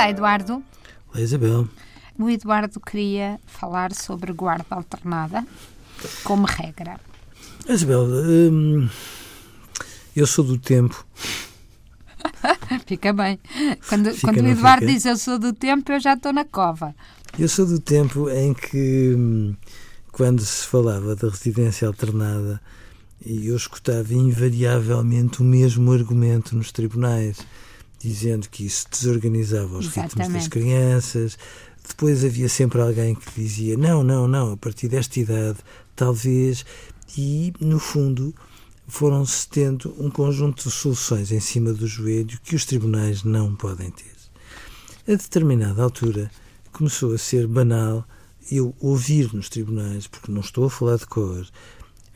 Olá, Eduardo. Olá, Isabel. O Eduardo queria falar sobre guarda alternada como regra. Isabel, hum, eu sou do tempo. Fica bem. Quando, Fica, quando o Eduardo fica? diz eu sou do tempo, eu já estou na cova. Eu sou do tempo em que, hum, quando se falava da residência alternada, e eu escutava invariavelmente o mesmo argumento nos tribunais, dizendo que isso desorganizava os ritmos das Exatamente. crianças. Depois havia sempre alguém que dizia: não, não, não, a partir desta idade, talvez. E, no fundo, foram-se tendo um conjunto de soluções em cima do joelho que os tribunais não podem ter. A determinada altura começou a ser banal eu ouvir nos tribunais, porque não estou a falar de cor,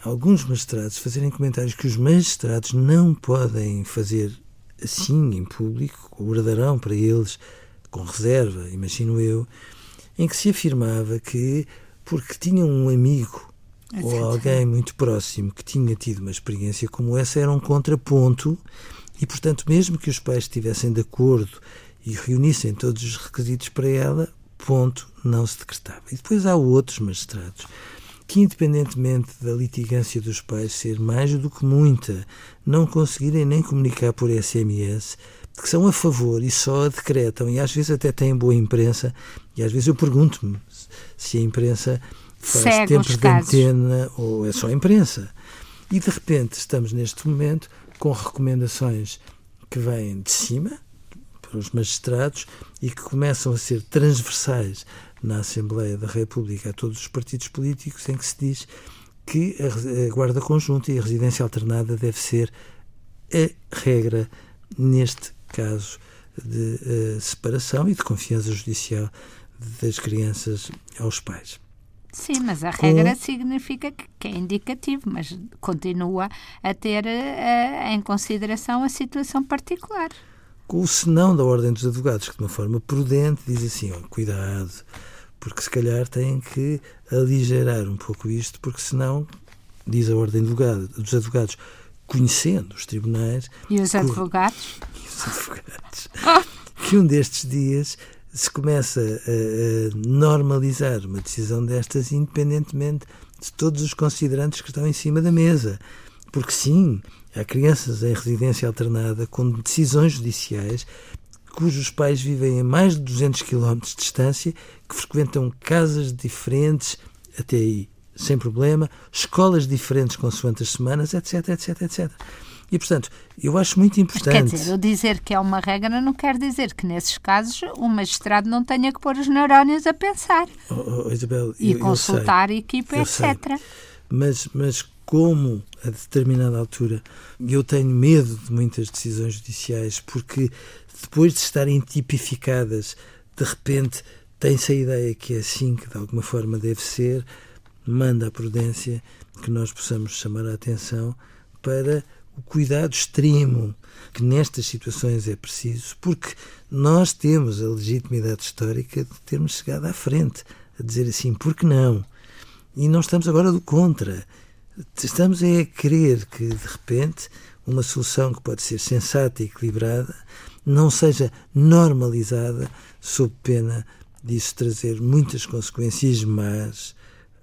alguns magistrados fazerem comentários que os magistrados não podem fazer assim em público, guardarão para eles com reserva, imagino eu, em que se afirmava que porque tinham um amigo ou Exato. alguém muito próximo que tinha tido uma experiência como essa era um contraponto e, portanto, mesmo que os pais estivessem de acordo e reunissem todos os requisitos para ela, ponto, não se decretava. E depois há outros magistrados que, independentemente da litigância dos pais ser mais do que muita, não conseguirem nem comunicar por SMS, que são a favor e só a decretam, e às vezes até têm boa imprensa, e às vezes eu pergunto-me se a imprensa faz Segue tempos os de antena ou é só a imprensa. E de repente estamos neste momento com recomendações que vêm de cima para os magistrados e que começam a ser transversais na Assembleia da República a todos os partidos políticos, em que se diz que a guarda conjunta e a residência alternada deve ser a regra neste caso de eh, separação e de confiança judicial das crianças aos pais. Sim, mas a Com- regra significa que, que é indicativo, mas continua a ter eh, em consideração a situação particular. com o senão da Ordem dos Advogados, que de uma forma prudente diz assim, ó, cuidado, porque se calhar têm que aligerar um pouco isto, porque senão, diz a Ordem Advogado- dos Advogados, conhecendo os tribunais E os advogados? e os advogados, que um destes dias se começa a, a normalizar uma decisão destas, independentemente de todos os considerantes que estão em cima da mesa. Porque sim, há crianças em residência alternada com decisões judiciais cujos pais vivem a mais de 200 km de distância, que frequentam casas diferentes, até aí sem problema, escolas diferentes consoante as semanas, etc, etc, etc. E, portanto, eu acho muito Quer importante... dizer, o dizer que é uma regra não quer dizer que nesses casos o magistrado não tenha que pôr os neurónios a pensar Oh, oh, Isabel, e eu- eu consultar sei, a equipa, eu sei. etc. mas, mas como a determinada altura eu tenho medo de muitas decisões judiciais porque depois de estarem tipificadas de repente tem-se a ideia que é assim que de alguma forma deve ser manda a prudência que nós possamos chamar a atenção para o cuidado extremo que nestas situações é preciso, porque nós temos a legitimidade histórica de termos chegado à frente a dizer assim, por que não? E não estamos agora do contra. Estamos a querer que, de repente, uma solução que pode ser sensata e equilibrada não seja normalizada sob pena disso trazer muitas consequências más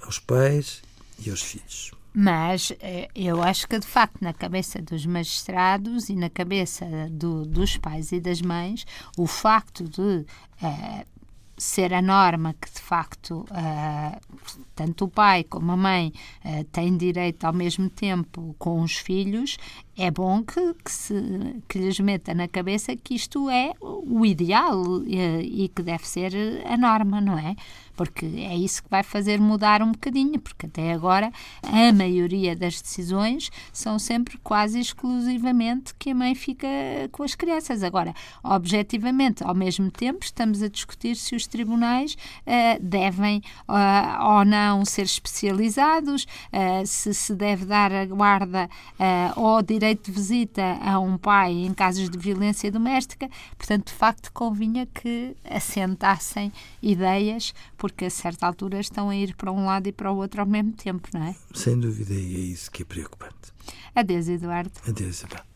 aos pais e aos filhos. Mas eh, eu acho que, de facto, na cabeça dos magistrados e na cabeça do- dos pais e das mães, o facto de eh, ser a norma que, de facto, eh, tanto o pai como a mãe eh, têm direito ao mesmo tempo com os filhos, é bom que, que, se, que lhes meta na cabeça que isto é o ideal eh, e que deve ser a norma, não é? Porque é isso que vai fazer mudar um bocadinho, porque até agora a maioria das decisões são sempre quase exclusivamente que a mãe fica com as crianças. Agora, objetivamente, ao mesmo tempo, estamos a discutir se os tribunais eh, devem ah, ou não ser especializados, ah, se se deve dar a guarda ou direito de visita a um pai em casos de violência doméstica. Portanto, de facto, convinha que assentassem ideias, porque a certa altura estão a ir para um lado e para o outro ao mesmo tempo, não é? Sem dúvida, e é isso que é preocupante. Adeus, Eduardo. Adeus, Isabel.